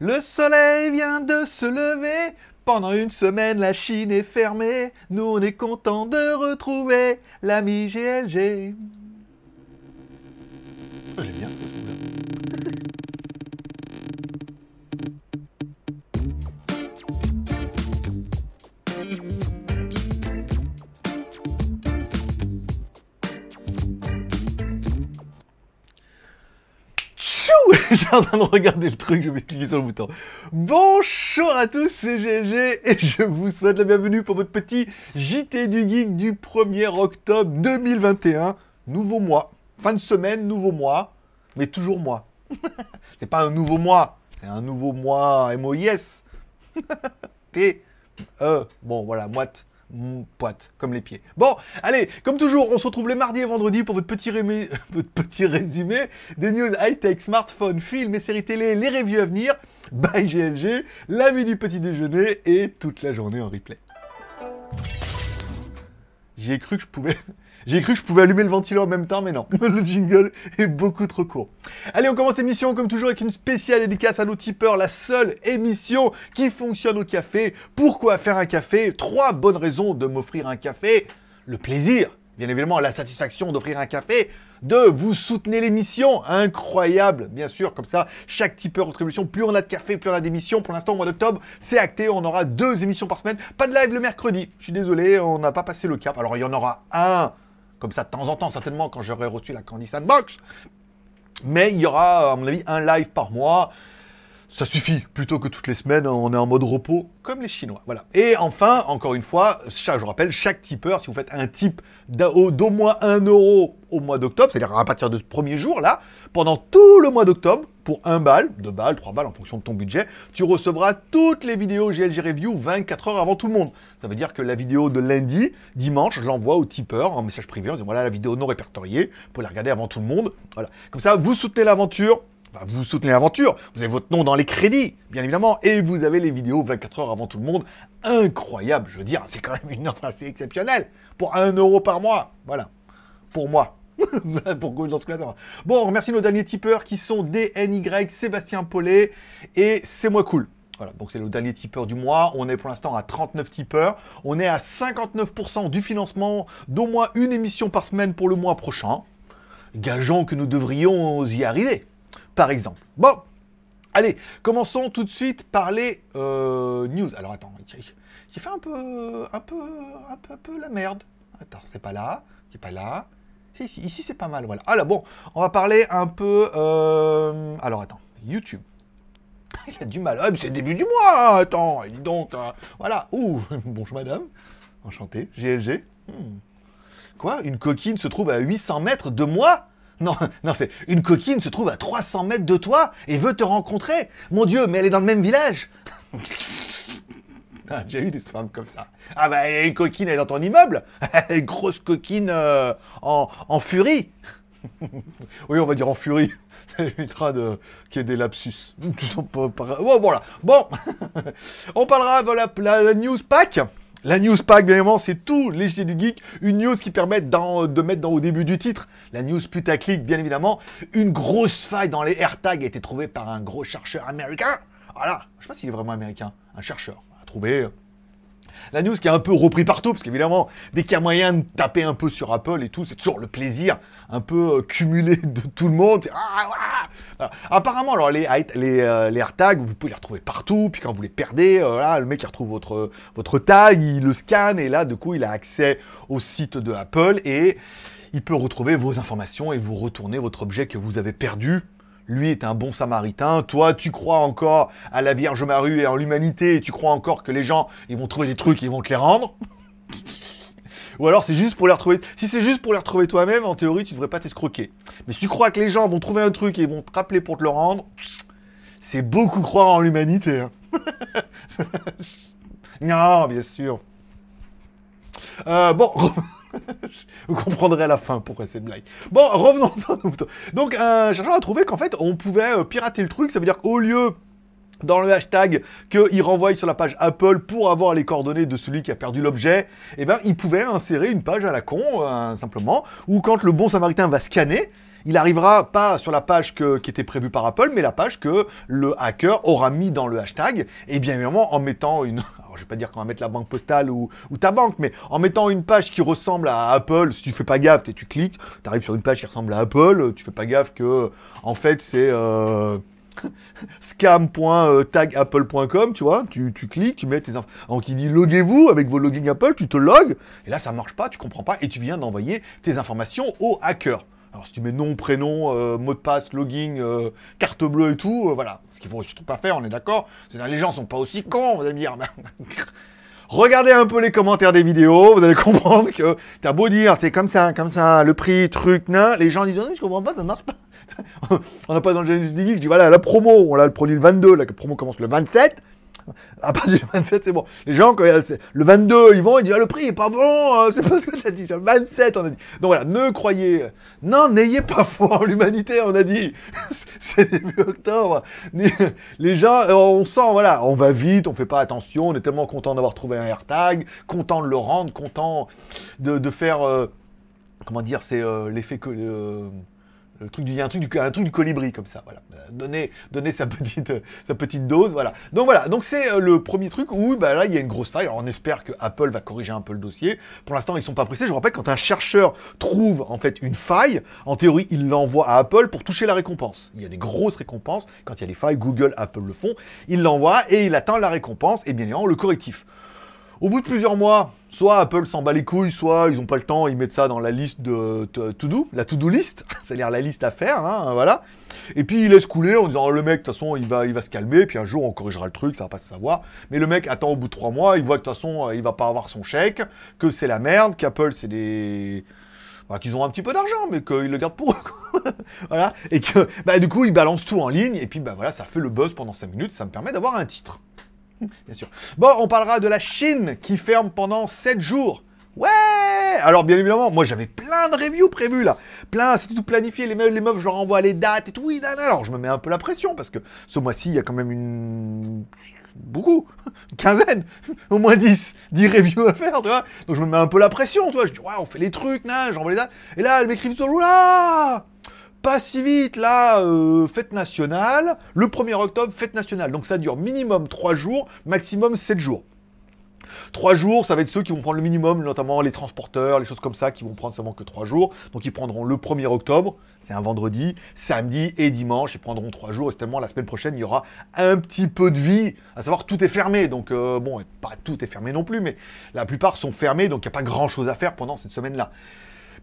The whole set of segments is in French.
Le soleil vient de se lever. Pendant une semaine, la Chine est fermée. Nous, on est content de retrouver l'ami GLG. J'ai en train de regarder le truc, je vais cliquer sur le bouton. Bonjour à tous, c'est GLG et je vous souhaite la bienvenue pour votre petit JT du Geek du 1er octobre 2021. Nouveau mois, fin de semaine, nouveau mois, mais toujours mois. c'est pas un nouveau mois, c'est un nouveau mois MOIS. T, E, bon voilà, moite. Mm, poite, comme les pieds. Bon, allez, comme toujours, on se retrouve les mardis et vendredis pour votre petit, résumé des news high-tech, smartphones, films et séries télé, les reviews à venir, by GLG, l'avis du petit déjeuner et toute la journée en replay. J'y ai cru que je pouvais... J'ai cru que je pouvais allumer le ventilateur en même temps, mais non. Le jingle est beaucoup trop court. Allez, on commence l'émission comme toujours avec une spéciale dédicace à nos tipeurs, la seule émission qui fonctionne au café. Pourquoi faire un café? Trois bonnes raisons de m'offrir un café. Le plaisir, bien évidemment, la satisfaction d'offrir un café. Deux, vous soutenez l'émission, incroyable, bien sûr, comme ça, chaque tipeur contribution, plus on a de café, plus on a d'émissions. Pour l'instant, au mois d'octobre, c'est acté, on aura deux émissions par semaine. Pas de live le mercredi, je suis désolé, on n'a pas passé le cap. Alors, il y en aura un, comme ça, de temps en temps, certainement, quand j'aurai reçu la Candy Sandbox. Mais il y aura, à mon avis, un live par mois. Ça suffit, plutôt que toutes les semaines, on est en mode repos, comme les Chinois. Voilà. Et enfin, encore une fois, chaque, je rappelle, chaque tipeur, si vous faites un tip d'au moins 1 euro au mois d'octobre, c'est-à-dire à partir de ce premier jour, là, pendant tout le mois d'octobre, pour 1 balle, 2 balles, 3 balles, en fonction de ton budget, tu recevras toutes les vidéos GLG Review 24 heures avant tout le monde. Ça veut dire que la vidéo de lundi, dimanche, je l'envoie au tipeur en message privé en disant voilà la vidéo non répertoriée, pour la regarder avant tout le monde. Voilà. Comme ça, vous soutenez l'aventure, Enfin, vous soutenez l'aventure, vous avez votre nom dans les crédits, bien évidemment, et vous avez les vidéos 24 heures avant tout le monde. Incroyable, je veux dire, c'est quand même une offre assez exceptionnelle pour 1 euro par mois. Voilà, pour moi. pour Gold dans ce cas-là. Bon, on remercie nos derniers tipeurs qui sont DNY, Sébastien Paulet et C'est moi cool. Voilà, donc c'est le dernier tipeur du mois. On est pour l'instant à 39 tipeurs. On est à 59% du financement d'au moins une émission par semaine pour le mois prochain. Gageons que nous devrions y arriver par exemple. Bon, allez, commençons tout de suite par les euh, news. Alors attends, j'ai fait un peu, un peu, un peu, la merde. Attends, c'est pas là, c'est pas là. Si, si, ici c'est pas mal, voilà. Ah là, bon, on va parler un peu. euh, Alors attends, YouTube. Il a du mal. Ah, c'est le début du mois. hein, Attends, dis donc. euh, voilà. Ouh, bonjour madame. Enchanté. GLG. Hmm. Quoi? Une coquine se trouve à 800 mètres de moi? Non, non, c'est une coquine se trouve à 300 mètres de toi et veut te rencontrer. Mon Dieu, mais elle est dans le même village. Ah, J'ai eu des femmes comme ça. Ah bah, une coquine, elle est dans ton immeuble. Une grosse coquine euh, en, furie. oui, on va dire en furie. Ça évitera de qu'il y ait des lapsus. Bon, voilà. Bon, on parlera de la- la news pack. La news pack, bien évidemment, c'est tout léger du geek. Une news qui permet de mettre dans, au début du titre. La news putaclic, bien évidemment. Une grosse faille dans les AirTags a été trouvée par un gros chercheur américain. Voilà. Je sais pas s'il est vraiment américain. Un chercheur a trouvé euh, la news qui est un peu repris partout, parce qu'évidemment, dès qu'il y a moyen de taper un peu sur Apple et tout, c'est toujours le plaisir un peu euh, cumulé de tout le monde. Ah, ah Voilà. Apparemment, alors les, euh, les AirTags, vous pouvez les retrouver partout, puis quand vous les perdez, euh, le mec il retrouve votre, votre tag, il le scanne, et là, du coup, il a accès au site de Apple, et il peut retrouver vos informations et vous retourner votre objet que vous avez perdu. Lui est un bon samaritain. Toi, tu crois encore à la Vierge Marie et en l'humanité. Et tu crois encore que les gens, ils vont trouver des trucs et ils vont te les rendre? Ou alors c'est juste pour les retrouver. Si c'est juste pour les retrouver toi-même, en théorie, tu devrais pas t'escroquer. Mais si tu crois que les gens vont trouver un truc et ils vont te rappeler pour te le rendre, c'est beaucoup croire en l'humanité. hein. non, bien sûr. Euh, bon, vous comprendrez à la fin pourquoi cette blague. Bon, revenons à. Donc, un chercheur a trouvé qu'en fait, on pouvait euh, pirater le truc. Ça veut dire qu'au lieu dans le hashtag qu'il renvoie sur la page Apple pour avoir les coordonnées de celui qui a perdu l'objet, eh ben, il pouvait insérer une page à la con, euh, simplement, où quand le bon samaritain va scanner, il arrivera pas sur la page qui était prévue par Apple, mais la page que le hacker aura mis dans le hashtag, et bien évidemment en mettant une... Alors je vais pas dire qu'on va mettre la banque postale ou, ta banque, mais en mettant une page qui ressemble à Apple, si tu fais pas gaffe, tu cliques, tu arrives sur une page qui ressemble à Apple, tu fais pas gaffe que, en fait, c'est... Euh, scam.tagapple.com, tu vois, tu, cliques, tu mets tes infos. Donc il dit loguez-vous avec vos logins Apple, tu te logs, et là ça marche pas, tu comprends pas, et tu viens d'envoyer tes informations au hacker. Alors si tu mets nom, prénom, euh, mot de passe, login, euh, carte bleue et tout, euh, voilà. Ce qu'il faut surtout pas faire, on est d'accord. Les gens sont pas aussi cons, vous allez me dire. Regardez un peu les commentaires des vidéos, vous allez comprendre que t'as beau dire c'est comme ça, comme ça, le prix, truc, nain, les gens disent oh, je comprends pas, ça marche pas. on n'a pas dans le Geek, je dis voilà, la promo, on l'a le produit le 22, la promo commence le 27. À partir du 27, c'est bon. Les gens, quand le 22, ils vont, ils disent ah, le prix est pas bon, euh, c'est pas ce que tu as dit. Le 27, on a dit. Donc voilà, ne croyez. Non, n'ayez pas foi en l'humanité, on a dit. c'est début octobre. Les gens, euh, on sent, voilà, on va vite, on fait pas attention, on est tellement content d'avoir trouvé un AirTag, content de le rendre, content de, faire. Euh, comment dire, c'est l'effet que le truc du, il y a un truc du, un truc du colibri comme ça, voilà. Donner, donner sa petite, sa petite dose, voilà. Donc voilà, donc c'est euh, le premier truc où bah, là il y a une grosse faille. On espère que Apple va corriger un peu le dossier. Pour l'instant ils sont pas pressés. Je vous rappelle quand un chercheur trouve en fait une faille, en théorie il l'envoie à Apple pour toucher la récompense. Il y a des grosses récompenses quand il y a des failles. Google, Apple le font. Il l'envoie et il attend la récompense et bien évidemment le correctif. Au bout de plusieurs mois, soit Apple s'en bat les couilles, soit ils n'ont pas le temps, ils mettent ça dans la liste de to-do, la to-do list, c'est-à-dire la liste à faire, hein, voilà. Et puis ils laissent couler en disant le mec, de toute façon, il va, il va se calmer, puis un jour on corrigera le truc, ça va pas se savoir. Mais le mec attend au bout de trois mois, il voit que de toute façon, il va pas avoir son chèque, que c'est la merde, qu'Apple c'est des bah, qu'ils ont un petit peu d'argent, mais qu'ils le gardent pour eux. voilà. Et que, bah, du coup, ils balancent tout en ligne, et puis, bah, voilà, ça fait le buzz pendant 5 minutes, ça me permet d'avoir un titre. Bien sûr. Bon, on parlera de la Chine qui ferme pendant 7 jours. Ouais Alors bien évidemment, moi j'avais plein de reviews prévues là. Plein, c'était tout planifié. Les meufs, je leur envoie les dates et tout. Oui, alors je me mets un peu la pression parce que ce mois-ci, il y a quand même une... Beaucoup, une quinzaine, au moins 10, 10 reviews à faire, tu vois. Donc je me mets un peu la pression, tu vois. Je dis, ouais, on fait les trucs, j'envoie les dates. Et là, elle m'écrit là pas si vite, là, euh, fête nationale, le 1er octobre, fête nationale. Donc ça dure minimum 3 jours, maximum 7 jours. 3 jours, ça va être ceux qui vont prendre le minimum, notamment les transporteurs, les choses comme ça, qui vont prendre seulement que 3 jours. Donc ils prendront le 1er octobre, c'est un vendredi, samedi et dimanche, ils prendront 3 jours. Et tellement la semaine prochaine, il y aura un petit peu de vie, à savoir tout est fermé. Donc euh, bon, pas tout est fermé non plus, mais la plupart sont fermés, donc il n'y a pas grand chose à faire pendant cette semaine-là.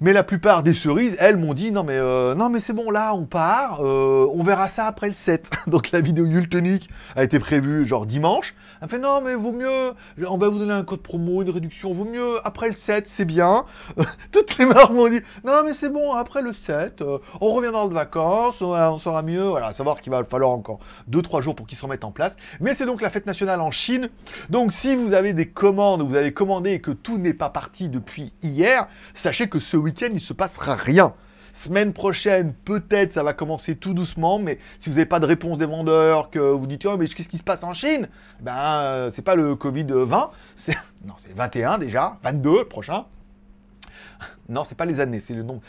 Mais la plupart des cerises, elles m'ont dit non mais euh, non mais c'est bon là on part, euh, on verra ça après le 7. Donc la vidéo Yultonic a été prévue genre dimanche. Elle fait non mais vaut mieux, on va vous donner un code promo, une réduction, vaut mieux après le 7, c'est bien. Toutes les marques m'ont dit non mais c'est bon après le 7, euh, on reviendra de vacances, on, sera mieux. Voilà, à savoir qu'il va falloir encore 2-3 jours pour qu'ils se remettent en place. Mais c'est donc la fête nationale en Chine. Donc si vous avez des commandes, vous avez commandé et que tout n'est pas parti depuis hier, sachez que ce week-end, il se passera rien. Semaine prochaine, peut-être ça va commencer tout doucement, mais si vous n'avez pas de réponse des vendeurs, que vous dites oh mais qu'est-ce qui se passe en Chine? Ben euh, c'est pas le Covid 20, c'est non c'est 21 déjà, 22 prochain. Non, c'est pas les années, c'est le nombre.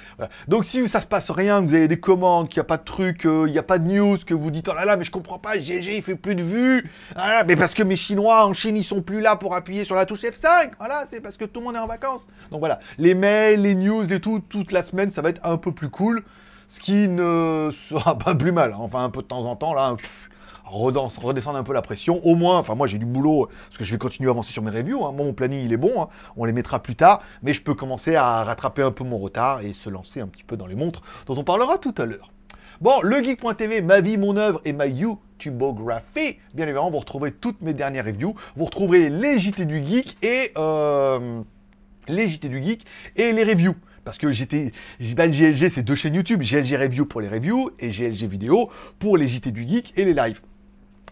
Donc si ça se passe rien, que vous avez des commandes, qu'il n'y a pas de truc, euh, il n'y a pas de news, que vous dites oh là là, mais je comprends pas, GG il fait plus de vues. Ah, mais parce que mes Chinois en Chine ils sont plus là pour appuyer sur la touche F5. Voilà, c'est parce que tout le monde est en vacances. Donc voilà, les mails, les news, les tout, toute la semaine, ça va être un peu plus cool. Ce qui ne sera pas plus mal. Hein. Enfin, un peu de temps en temps, là, redescendre un peu la pression. Au moins, enfin moi j'ai du boulot, parce que je vais continuer à avancer sur mes reviews. Hein. mon planning il est bon, hein. on les mettra plus tard, mais je peux commencer à rattraper un peu mon retard et se lancer un petit peu dans les montres dont on parlera tout à l'heure. Bon, le geek.tv, ma vie, mon œuvre et ma YouTubeographie. Bien évidemment, vous retrouverez toutes mes dernières reviews. Vous retrouverez les JT du geek et euh, les JT du geek et les reviews parce que j'étais, ben, GLG c'est deux chaînes YouTube, GLG Review pour les reviews et GLG Vidéo pour les JT du Geek et les lives.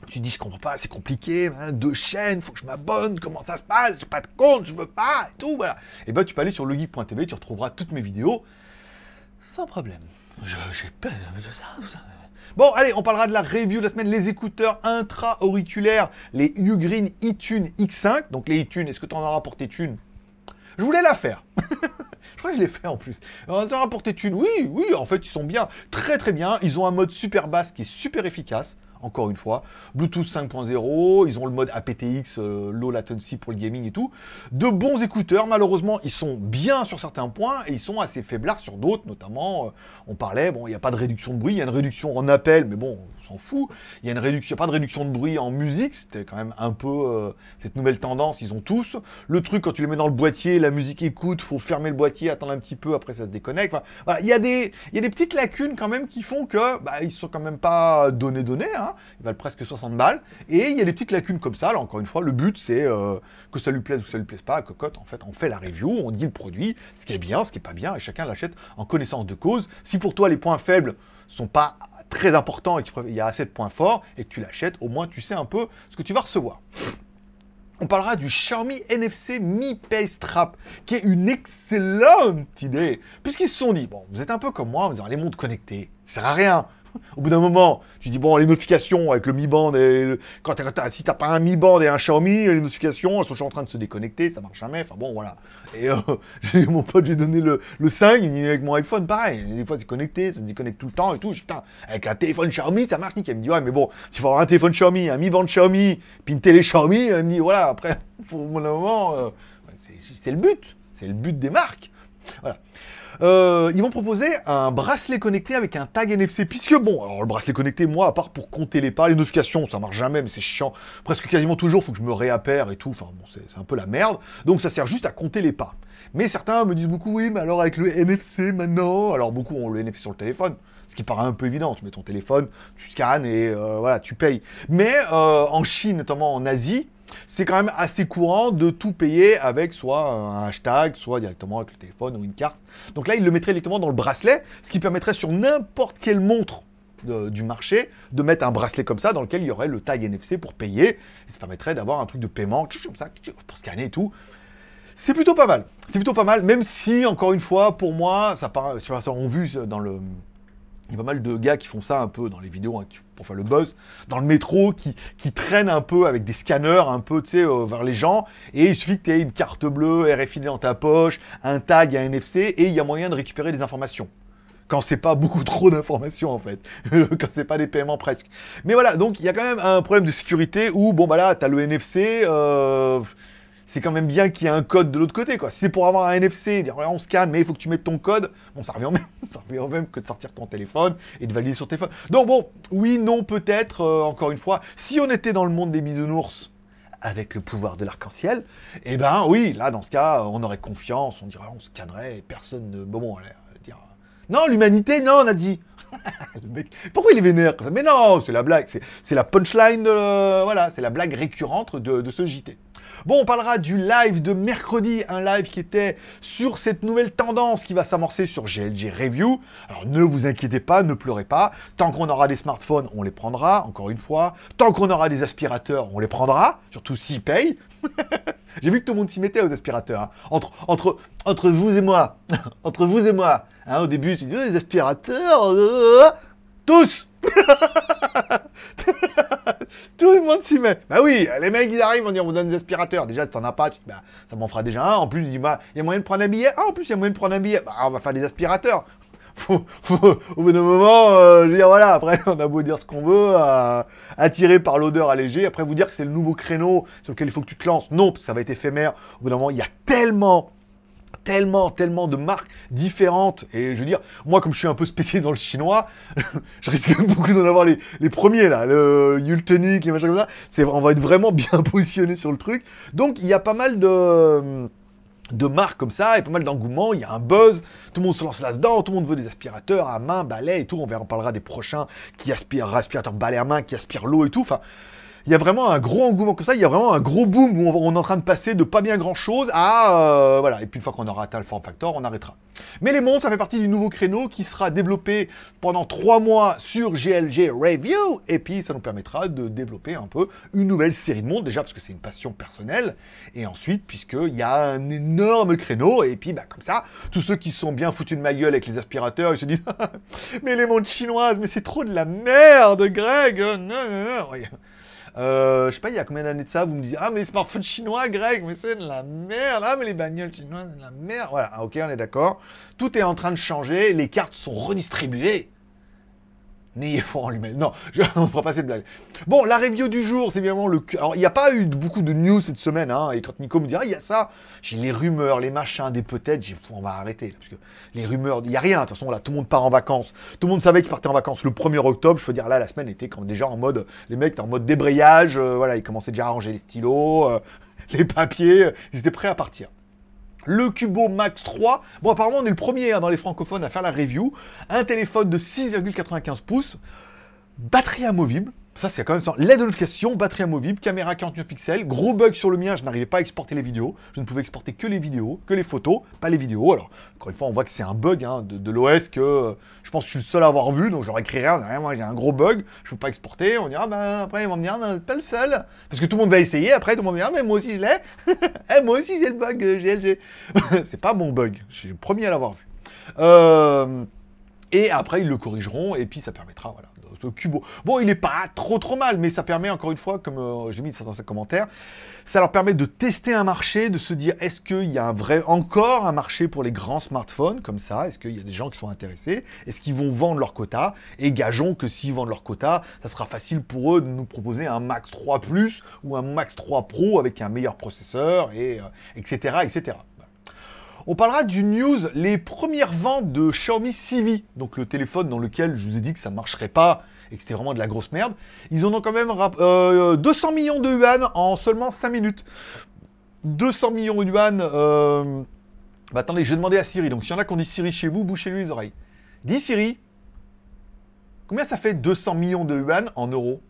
Tu dis, je comprends pas, c'est compliqué, hein, deux chaînes, faut que je m'abonne, comment ça se passe, j'ai pas de compte, je veux pas, et tout, voilà. Et ben, tu peux aller sur legeek.tv, tu retrouveras toutes mes vidéos sans problème. J'ai peur de ça. Bon, allez, on parlera de la review de la semaine, les écouteurs intra-auriculaires, les Ugreen iTunes X5. Donc les iTunes, est-ce que tu en auras pour tes Je voulais la faire. je crois que je l'ai fait en plus. Euh, ça a rapporté une. Oui, oui, en fait, ils sont bien. Très, très bien. Ils ont un mode super basse qui est super efficace encore une fois. Bluetooth 5.0, ils ont le mode aptX, euh, low latency pour le gaming et tout. De bons écouteurs, malheureusement, ils sont bien sur certains points et ils sont assez faiblards sur d'autres, notamment, euh, on parlait, bon, il n'y a pas de réduction de bruit, il y a une réduction en appel, mais bon, on s'en fout. Il y a une réduction, pas de réduction de bruit en musique, c'était quand même un peu euh, cette nouvelle tendance, ils ont tous. Le truc, quand tu les mets dans le boîtier, la musique écoute, faut fermer le boîtier, attendre un petit peu, après ça se déconnecte. voilà, il y, a des, il y a des petites lacunes quand même qui font que, bah, ils sont quand même pas donnés donnés, hein. ils valent presque 60 balles, et il y a des petites lacunes comme ça, alors encore une fois, le but c'est euh, que ça lui plaise ou que ça lui plaise pas, Cocotte, en fait, on fait la review, on dit le produit, ce qui est bien, ce qui est pas bien, et chacun l'achète en connaissance de cause. Si pour toi les points faibles sont pas très importants et qu'il y a assez de points forts et que tu l'achètes, au moins tu sais un peu ce que tu vas recevoir. On parlera du Xiaomi NFC Mi Pay Strap, qui est une excellente idée, puisqu'ils se sont dit, bon, vous êtes un peu comme moi, vous avez les montres connectées, ça sert à rien, au bout d'un moment, tu dis, bon, les notifications avec le Mi Band, et quand t'as, si t'as pas un Mi Band et un Xiaomi, les notifications, elles sont toujours en train de se déconnecter, ça marche jamais, enfin bon, voilà. Et euh, mon pote, j'ai donné le, le 5, il dit, avec mon iPhone, pareil, des fois c'est connecté, ça se déconnecte tout le temps et tout, putain, avec un téléphone Xiaomi, ça marche nickel. Il me dit, ouais, mais bon, s'il faut avoir un téléphone Xiaomi, un Mi Band Xiaomi, puis une télé Xiaomi, il me dit, voilà, après, pour un moment, euh, c'est le but, c'est le but des marques. Voilà. Euh, ils vont proposer un bracelet connecté avec un tag NFC. Puisque bon, alors le bracelet connecté, moi, à part pour compter les pas, les notifications, ça marche jamais, mais c'est chiant. Presque quasiment toujours, faut que je me réappère et tout. Enfin bon, c'est un peu la merde. Donc ça sert juste à compter les pas. Mais certains me disent beaucoup, oui, mais alors avec le NFC maintenant, alors beaucoup ont le NFC sur le téléphone. Ce qui paraît un peu évident, tu mets ton téléphone, tu scannes et euh, voilà, tu payes. Mais euh, en Chine, notamment en Asie, c'est quand même assez courant de tout payer avec soit un hashtag, soit directement avec le téléphone ou une carte. Donc là, il le mettrait directement dans le bracelet, ce qui permettrait sur n'importe quelle montre du marché de mettre un bracelet comme ça dans lequel il y aurait le tag NFC pour payer. Et ça permettrait d'avoir un truc de paiement ça pour scanner et tout. C'est plutôt pas mal. C'est plutôt pas mal, même si, encore une fois, pour moi, ça paraît, on vu dans le, y a pas mal de gars qui font ça un peu dans les vidéos hein, pour faire le buzz, dans le métro, qui, qui traînent un peu avec des scanners un peu, tu sais, euh, vers les gens. Et il suffit que tu aies une carte bleue RFID dans ta poche, un tag, un NFC, et il y a moyen de récupérer des informations. Quand c'est pas beaucoup trop d'informations en fait, quand c'est pas des paiements presque. Mais voilà, donc il y a quand même un problème de sécurité où, bon bah là, tu as le NFC, euh, c'est quand même bien qu'il y ait un code de l'autre côté, quoi. Si c'est pour avoir un NFC, dire on scanne, mais il faut que tu mettes ton code, bon, ça revient même, même que de sortir ton téléphone et de valider sur téléphone. Donc bon, oui, non, peut-être, euh, encore une fois, si on était dans le monde des bisounours, avec le pouvoir de l'arc-en-ciel, eh ben oui, là, dans ce cas, on aurait confiance, on dirait, on scannerait, personne ne... Bon, bon, allez, dire... Non, l'humanité, non, on a dit. pourquoi il est vénère Mais non, c'est la blague, c'est la punchline, de, voilà, c'est la blague récurrente de, de ce JT. Bon, on parlera du live de mercredi, un live qui était sur cette nouvelle tendance qui va s'amorcer sur GLG Review. Alors ne vous inquiétez pas, ne pleurez pas. Tant qu'on aura des smartphones, on les prendra, encore une fois. Tant qu'on aura des aspirateurs, on les prendra, surtout s'ils payent. J'ai vu que tout le monde s'y mettait aux aspirateurs. Hein. Entre, vous et moi, entre vous et moi, hein, au début, tu dis, les aspirateurs, euh, tous Tout le monde s'y met. Bah oui, les mecs, ils arrivent, on dit, on vous donne des aspirateurs. Déjà, si t'en as pas, tu bah, ça m'en fera déjà un. En plus, bah, il y a moyen de prendre un billet. Ah, en plus, il y a moyen de prendre un billet. Bah, on va faire des aspirateurs. Faut, faut, au bout d'un moment, euh, je veux dire, voilà, après, on a beau dire ce qu'on veut, attiré par l'odeur allégée, après vous dire que c'est le nouveau créneau sur lequel il faut que tu te lances. Non, ça va être éphémère. Au bout d'un moment, il y a tellement tellement, tellement de marques différentes. Et je veux dire, moi, comme je suis un peu spécialisé dans le chinois, je risque beaucoup d'en avoir les, premiers, là, le Yultonic, les machins comme ça. On va être vraiment bien positionné sur le truc. Donc, il y a pas mal de de marques comme ça, et pas mal d'engouement, il y a un buzz, tout le monde se lance là-dedans, tout le monde veut des aspirateurs à main, balai et tout, on, verra, parlera des prochains qui aspirent, aspirateurs balai à main, qui aspirent l'eau et tout, enfin, il y a vraiment un gros engouement comme ça, il y a vraiment un gros boom où on, est en train de passer de pas bien grand chose à euh, voilà, et puis une fois qu'on aura atteint le form factor, on arrêtera. Mais les montres, ça fait partie du nouveau créneau qui sera développé pendant trois mois sur GLG Review, et puis ça nous permettra de développer un peu une nouvelle série de montres, déjà parce que c'est une passion personnelle, et ensuite puisqu'il y a un énorme créneau, et puis bah, comme ça, tous ceux qui sont bien foutus de ma gueule avec les aspirateurs, ils se disent Mais les montres chinoises, mais c'est trop de la merde, Greg Non, non, non euh, je sais pas, il y a combien d'années de ça, vous me dites, ah, mais les smartphones chinois, Greg, mais c'est de la merde. Ah, mais les bagnoles chinoises, c'est de la merde. Voilà, ah, ok, on est d'accord. Tout est en train de changer, les cartes sont redistribuées. N'ayez foi en lui-même. Non, je, on fera pas cette blague. Bon, la review du jour, c'est bien le. Alors, il n'y a pas eu beaucoup de news cette semaine, hein, et quand Nico me dit, ah, il y a ça, j'ai les rumeurs, les machins, des peut-être, j'ai on va arrêter, parce que les rumeurs, il n'y a rien, de toute façon, là, tout le monde part en vacances. Tout le monde savait qu'ils partaient en vacances le 1er octobre, je veux dire, là, la semaine était déjà en mode, les mecs étaient en mode débrayage, euh, voilà, ils commençaient déjà à ranger les stylos, euh, les papiers, ils étaient prêts à partir le Cubo Max 3. Bon, apparemment, on est le premier hein, dans les francophones à faire la review. Un téléphone de 6,95 pouces, batterie amovible. Ça, c'est quand même ça. LED de notification, batterie amovible, caméra 49 pixels. Gros bug sur le mien, je n'arrivais pas à exporter les vidéos. Je ne pouvais exporter que les vidéos, que les photos, pas les vidéos. Alors, encore une fois, on voit que c'est un bug hein, de, l'OS que je pense que je suis le seul à avoir vu. Donc, je leur écrirai, moi, j'ai un gros bug, je ne peux pas exporter. On dira, ben, après, ils vont me dire, non, pas le seul. Parce que tout le monde va essayer. Après, tout le monde va dire, mais moi aussi, je l'ai. Eh, moi aussi, j'ai le bug GLG. c'est pas mon bug. Je suis le premier à l'avoir vu. Euh, et après, ils le corrigeront. Et puis, ça permettra, voilà Cubo. Bon, il n'est pas trop trop mal, mais ça permet encore une fois, comme euh, j'ai mis ça dans ces commentaires, ça leur permet de tester un marché, de se dire est-ce qu'il y a un vrai, encore un marché pour les grands smartphones comme ça? Est-ce qu'il y a des gens qui sont intéressés? Est-ce qu'ils vont vendre leur quota? Et gageons que s'ils vendent leur quota, ça sera facile pour eux de nous proposer un Max 3 Plus ou un Max 3 Pro avec un meilleur processeur, et, etc., euh, etc. On parlera du news, les premières ventes de Xiaomi Civi, donc le téléphone dans lequel je vous ai dit que ça ne marcherait pas et que c'était vraiment de la grosse merde. Ils en ont quand même 200 euh, millions de yuan en seulement 5 minutes. 200 millions de yuan. Euh... Bah attendez, je vais demander à Siri. Donc s'il y en a qui ont dit Siri chez vous, bouchez-lui les oreilles. Dis Siri, combien ça fait 200 millions de yuan en euros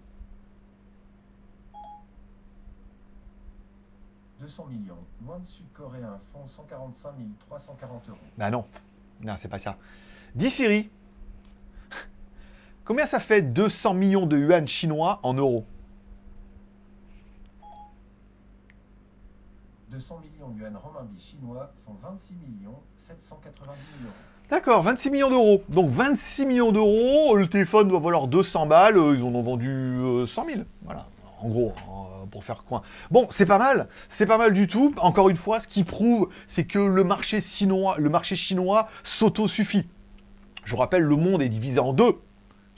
200 millions. Moins de sud-coréens font 145 340 euros. Bah non, non, c'est pas ça. Dis Siri, Combien ça fait 200 millions de yuan chinois en euros 200 millions de yuan renminbi chinois font 26 millions 790 000 euros. D'accord, 26 millions d'euros. Donc 26 millions d'euros, le téléphone doit valoir 200 balles, ils en ont vendu 100 euh, 000. Voilà, en gros, hein, pour faire coin. Bon, c'est pas mal, c'est pas mal du tout. Encore une fois, ce qui prouve, c'est que le marché chinois, le marché chinois s'auto-suffit. Je vous rappelle, le monde est divisé en deux.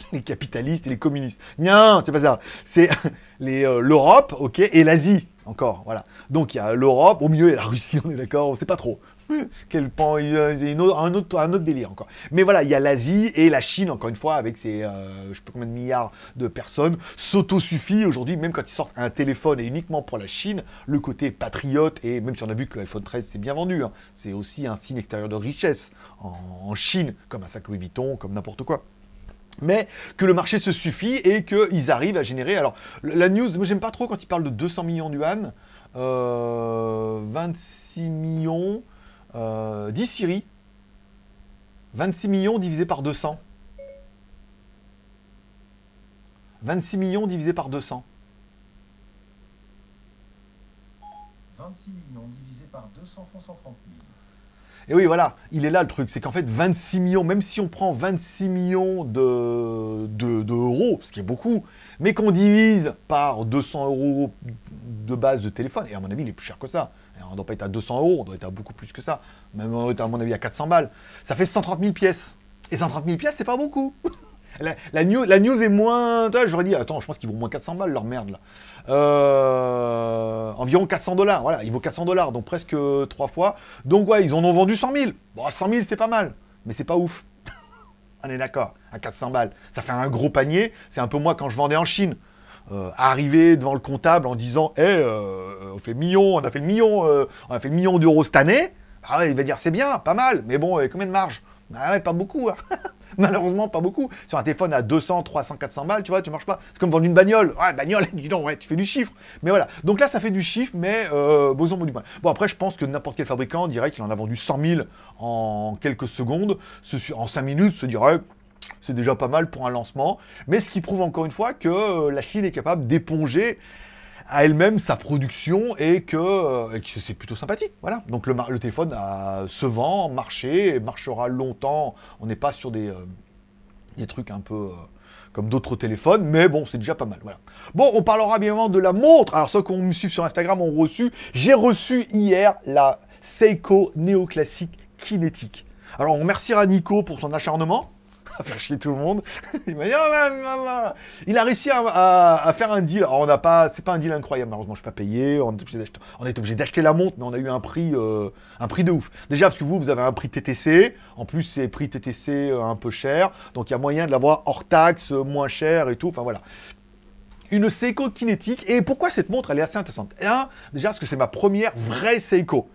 les capitalistes et les communistes. Non, c'est pas ça. C'est euh, l'Europe, ok, et l'Asie, encore, voilà. Donc il y a l'Europe, au milieu il la Russie, on est d'accord, on sait pas trop. Quel pan, il un, autre, délire encore. Mais voilà, il y a l'Asie et la Chine, encore une fois, avec ses, euh, je sais pas combien de milliards de personnes, s'auto-suffit aujourd'hui, même quand ils sortent un téléphone et uniquement pour la Chine, le côté patriote, et même si on a vu que l'iPhone 13 c'est bien vendu, hein, c'est aussi un signe extérieur de richesse en Chine, comme un sac Louis Vuitton, comme n'importe quoi mais que le marché se suffit et qu'ils arrivent à générer. Alors, la news, moi j'aime pas trop quand ils parlent de 200 millions d'yuan, euh, 26 millions, euh, 10 Siri, 26 millions divisé par 200. 26 millions divisé par 200. 26 millions divisé par 200 font 130 000. Et oui, voilà, il est là le truc, c'est qu'en fait 26 millions, même si on prend 26 millions de, de, ce qui est beaucoup, mais qu'on divise par 200 euros de base de téléphone, et à mon avis il est plus cher que ça, on ne doit pas être à 200 euros, on doit être à beaucoup plus que ça, même on doit être à mon avis à 400 balles, ça fait 130 000 pièces. Et 130 000 pièces, c'est pas beaucoup. La, news, est moins. J'aurais dit, attends, je pense qu'ils vont moins 400 balles leur merde là. Euh, environ 400 dollars. Voilà, il vaut 400 dollars, donc presque trois fois. Donc ouais, ils en ont vendu 100 000. Bon, 100 000, c'est pas mal, mais c'est pas ouf. on est d'accord, à 400 balles. Ça fait un gros panier. C'est un peu moi quand je vendais en Chine. Euh, arriver devant le comptable en disant Eh, euh, on fait million, on a fait le million, on a fait le million d'euros cette année. Ah ouais, il va dire c'est bien, pas mal, mais bon, combien de marge? Ah ouais, pas beaucoup. hein. Malheureusement, pas beaucoup. Sur un téléphone à 200, 300, 400 balles, tu vois, tu marches pas. C'est comme vendre une bagnole. Ouais, bagnole, dis donc, ouais, tu fais du chiffre. Mais voilà. Donc là, ça fait du chiffre, mais euh, ont du mal. Bon, après, je pense que n'importe quel fabricant dirait qu'il en a vendu 100 000 en quelques secondes. En 5 minutes, se dirait c'est déjà pas mal pour un lancement. Mais ce qui prouve encore une fois que euh, la Chine est capable d'éponger à elle-même sa production et que, euh, et que c'est plutôt sympathique. Voilà. Donc le, le téléphone a- se vend, marché, marchera longtemps. On n'est pas sur des, euh, des trucs un peu euh, comme d'autres téléphones, mais bon, c'est déjà pas mal. Voilà. Bon, on parlera bien évidemment de la montre. Alors ceux qui me suivent sur Instagram ont reçu. J'ai reçu hier la Seiko néoclassique kinétique. Alors on remerciera Nico pour son acharnement faire chier tout le monde. Il m'a dit, ouais. il a réussi à, faire un deal. On n'a pas, c'est pas un deal incroyable. Malheureusement, je suis pas payé. On est obligé d'acheter, la montre, mais on a eu un prix, euh, un prix de ouf. Déjà parce que vous, vous avez un prix TTC. En plus, c'est prix TTC euh, un peu cher, donc il y a moyen de l'avoir hors taxe, euh, moins cher et tout. Enfin voilà. Une Seiko kinétique. Et pourquoi cette montre, elle est assez intéressante? Un, déjà parce que c'est ma première vraie Seiko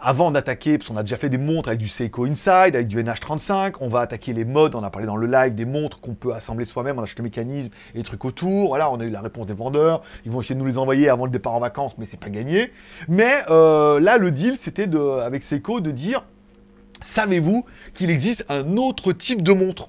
avant d'attaquer, parce qu'on a déjà fait des montres avec du Seiko Inside, avec du NH35, on va attaquer les modes, on a parlé dans le live des montres qu'on peut assembler soi-même, on achète le mécanisme et les trucs autour, voilà, on a eu la réponse des vendeurs, ils vont essayer de nous les envoyer avant le départ en vacances, mais c'est pas gagné. Mais euh, là, le deal, c'était de, avec Seiko de dire, savez-vous qu'il existe un autre type de montre?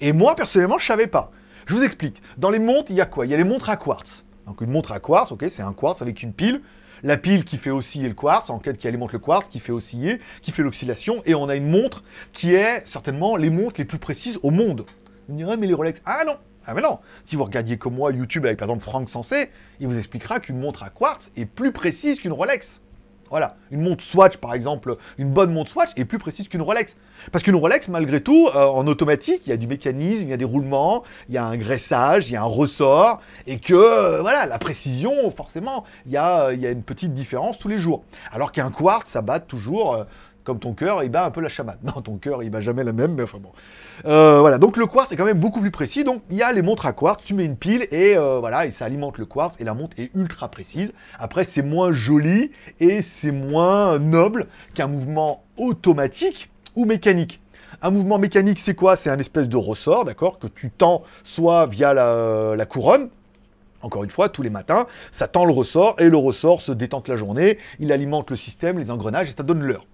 Et moi, personnellement, je savais pas. Je vous explique. Dans les montres, il y a quoi? Il y a les montres à quartz. Donc une montre à quartz, ok, c'est un quartz avec une pile. La pile qui fait osciller le quartz, en fait qui alimente le quartz, qui fait osciller, qui fait l'oscillation, et on a une montre qui est certainement les montres les plus précises au monde. Vous me direz, mais les Rolex, ah non, ah mais non. Si vous regardiez comme moi YouTube avec par exemple Franck Sensé, il vous expliquera qu'une montre à quartz est plus précise qu'une Rolex. Voilà, une montre Swatch par exemple, une bonne montre Swatch est plus précise qu'une Rolex. Parce qu'une Rolex, malgré tout, euh, en automatique, il y a du mécanisme, il y a des roulements, il y a un graissage, il y a un ressort, et que, euh, voilà, la précision, forcément, il y a, il y a une petite différence tous les jours. Alors qu'un quartz, ça bat toujours, euh, comme ton cœur, il bat un peu la chamade. Non, ton cœur, il bat jamais la même, mais enfin bon. Euh, voilà, donc le quartz est quand même beaucoup plus précis. Donc il y a les montres à quartz, tu mets une pile et euh, voilà, et ça alimente le quartz et la montre est ultra précise. Après, c'est moins joli et c'est moins noble qu'un mouvement automatique ou mécanique. Un mouvement mécanique, c'est quoi? C'est un espèce de ressort, d'accord, que tu tends soit via la, la couronne, encore une fois, tous les matins, ça tend le ressort et le ressort se détend toute la journée, il alimente le système, les engrenages et ça donne l'heure.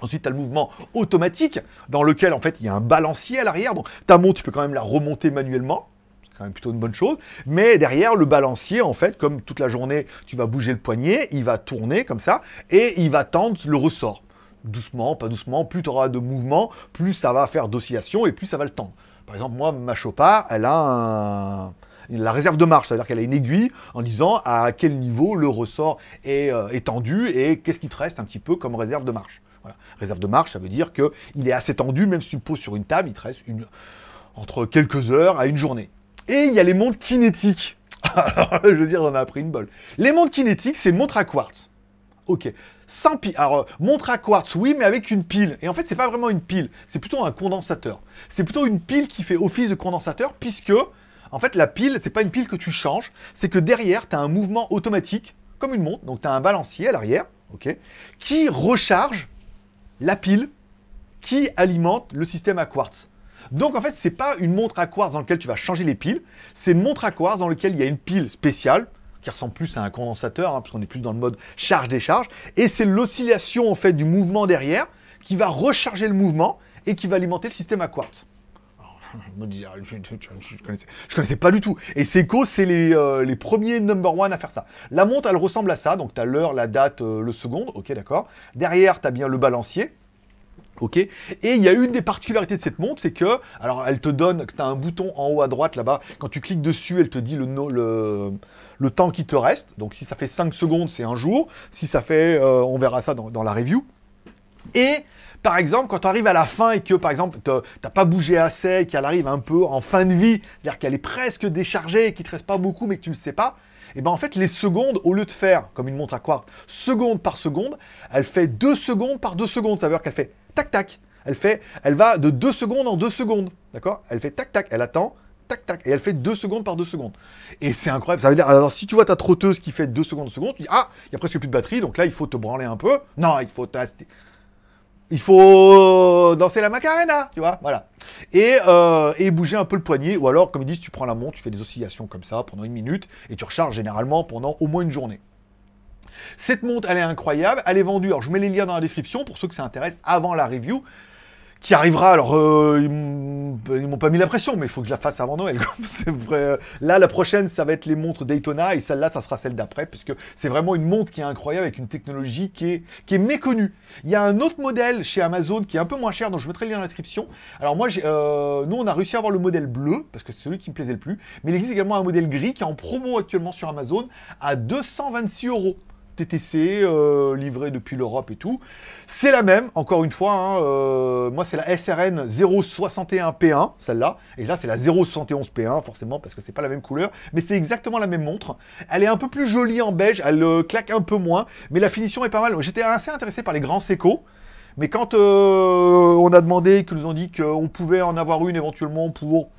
Ensuite, tu as le mouvement automatique dans lequel en fait il y a un balancier à l'arrière. Donc ta montre, tu peux quand même la remonter manuellement. C'est quand même plutôt une bonne chose. Mais derrière, le balancier, en fait, comme toute la journée, tu vas bouger le poignet, il va tourner comme ça et il va tendre le ressort. Doucement, pas doucement, plus tu auras de mouvement, plus ça va faire d'oscillation et plus ça va le tendre. Par exemple, moi, ma Chopard, elle a la réserve de marche, c'est-à-dire qu'elle a une aiguille en disant à quel niveau le ressort est, euh, est tendu et qu'est-ce qui te reste un petit peu comme réserve de marche. Réserve de marche, ça veut dire qu'il est assez tendu, même si tu le poses sur une table, il te reste une, entre quelques heures à une journée. Et il y a les montres kinétiques. Je veux dire, on en a appris une bol. Les montres kinétiques, c'est montre à quartz. Ok. Sans pile. Alors, euh, montre à quartz, oui, mais avec une pile. Et en fait, c'est pas vraiment une pile. C'est plutôt un condensateur. C'est plutôt une pile qui fait office de condensateur, puisque, en fait, la pile, c'est pas une pile que tu changes. C'est que derrière, tu as un mouvement automatique, comme une montre. Donc, tu as un balancier à l'arrière, ok, qui recharge la pile qui alimente le système à quartz. Donc en fait, c'est pas une montre à quartz dans laquelle tu vas changer les piles, c'est une montre à quartz dans laquelle il y a une pile spéciale qui ressemble plus à un condensateur, hein, puisqu'on est plus dans le mode charge-décharge, et c'est l'oscillation en fait du mouvement derrière qui va recharger le mouvement et qui va alimenter le système à quartz. Je ah, je, connaissais, pas du tout. Et Seiko, c'est les, euh, les premiers number one à faire ça. La montre, elle ressemble à ça. Donc, tu as l'heure, la date, euh, le seconde. Ok, d'accord. Derrière, tu as bien le balancier. Ok. Et il y a une des particularités de cette montre, c'est que, alors elle te donne, tu as un bouton en haut à droite là-bas, quand tu cliques dessus, elle te dit le, le, le temps qui te reste. Donc si ça fait 5 secondes, c'est un jour. Si ça fait, euh, on verra ça dans, dans la review. Et par exemple, quand tu arrives à la fin et que, par exemple, t'as pas bougé assez, qu'elle arrive un peu en fin de vie, c'est-à-dire qu'elle est presque déchargée, et qu'il te reste pas beaucoup, mais que tu le sais pas, et ben en fait, les secondes, au lieu de faire, comme une montre à quartz, seconde par seconde, elle fait 2 secondes par 2 secondes. Ça veut dire qu'elle fait tac tac. Elle elle va de 2 secondes en 2 secondes. D'accord? Elle fait tac tac, elle attend, tac tac, et elle fait 2 secondes par 2 secondes. Et c'est incroyable. Ça veut dire, alors si tu vois ta trotteuse qui fait 2 secondes secondes, tu dis, ah, il y a presque plus de batterie, donc là, il faut te branler un peu. Non, il faut. Il faut danser la macarena, tu vois, voilà. Et, euh, et bouger un peu le poignet, ou alors, comme ils disent, tu prends la montre, tu fais des oscillations comme ça pendant une minute, et tu recharges généralement pendant au moins une journée. Cette montre, elle est incroyable, elle est vendue, alors je mets les liens dans la description pour ceux que ça intéresse avant la review qui arrivera. Alors, euh, ils m'ont pas mis la pression, mais il faut que je la fasse avant Noël. vrai. Là, la prochaine, ça va être les montres Daytona, et celle-là, ça sera celle d'après, puisque c'est vraiment une montre qui est incroyable avec une technologie qui est, qui est méconnue. Il y a un autre modèle chez Amazon qui est un peu moins cher, donc je mettrai le lien dans la description. Alors moi, euh, nous, on a réussi à avoir le modèle bleu, parce que c'est celui qui me plaisait le plus, mais il existe également un modèle gris qui est en promo actuellement sur Amazon à 226 euros. TTC, euh, livré depuis l'Europe et tout. C'est la même, encore une fois. Hein, euh, moi, c'est la SRN 061P1, celle-là. Et là, c'est la 071P1, forcément, parce que c'est pas la même couleur. Mais c'est exactement la même montre. Elle est un peu plus jolie en beige, elle euh, claque un peu moins. Mais la finition est pas mal. J'étais assez intéressé par les grands Seco. Mais quand on a demandé, qu'ils nous ont dit qu'on pouvait en avoir une éventuellement pour...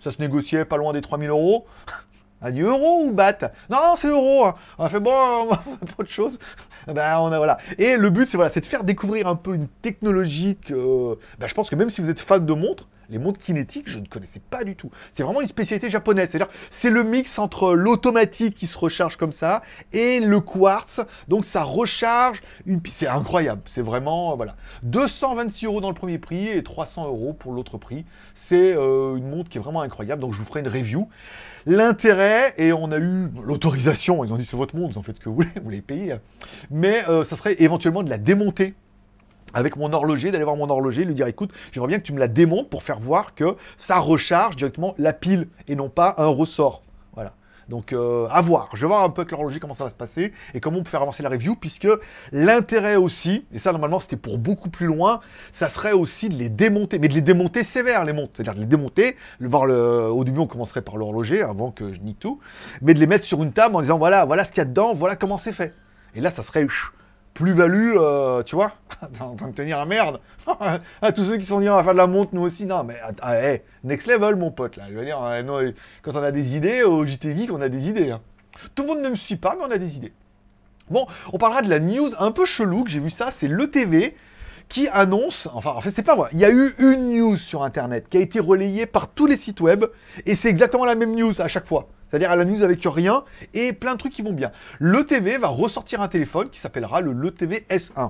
Ça se négociait pas loin des 3000 euros. A dit euro ou bat Non, c'est euro. Hein. On a fait bon, on pas autre chose. Ben, on a voilà. Et le but, c'est voilà, de faire découvrir un peu une technologie que, ben, je pense que même si vous êtes fan de montres, les montres kinétiques, je ne connaissais pas du tout. C'est vraiment une spécialité japonaise. C'est-à-dire, c'est le mix entre l'automatique qui se recharge comme ça et le quartz. Donc, ça recharge une. C'est incroyable. C'est vraiment voilà. 226 euros dans le premier prix et 300 euros pour l'autre prix. C'est euh, une montre qui est vraiment incroyable. Donc, je vous ferai une review. L'intérêt, et on a eu l'autorisation, ils ont dit c'est votre monde, vous en faites ce que vous voulez, vous les payez, mais euh, ça serait éventuellement de la démonter avec mon horloger, d'aller voir mon horloger, lui dire écoute, j'aimerais bien que tu me la démontes pour faire voir que ça recharge directement la pile et non pas un ressort. Donc euh, à voir. Je vais voir un peu avec l'horloger comment ça va se passer et comment on peut faire avancer la review, puisque l'intérêt aussi, et ça normalement c'était pour beaucoup plus loin, ça serait aussi de les démonter, mais de les démonter sévères les montres, c'est-à-dire de les démonter, le, voir au début on commencerait par l'horloger avant que je nie tout, mais de les mettre sur une table en disant voilà, voilà ce qu'il y a dedans, voilà comment c'est fait. Et là ça serait plus-value, euh, tu vois, en train de tenir à merde. à tous ceux qui sont dit on va faire de la montre, nous aussi, non, mais ah, next level, mon pote, là. Je veux dire, euh, quand on a des idées, au JT Geek, on a des idées. Hein. Tout le monde ne me suit pas, mais on a des idées. Bon, on parlera de la news un peu chelou, que j'ai vu ça, c'est l'ETV qui annonce, enfin en fait c'est pas vrai, il y a eu une news sur internet qui a été relayée par tous les sites web et c'est exactement la même news à chaque fois. C'est-à-dire à la news avec rien et plein de trucs qui vont bien. Le TV va ressortir un téléphone qui s'appellera le Le TV S1.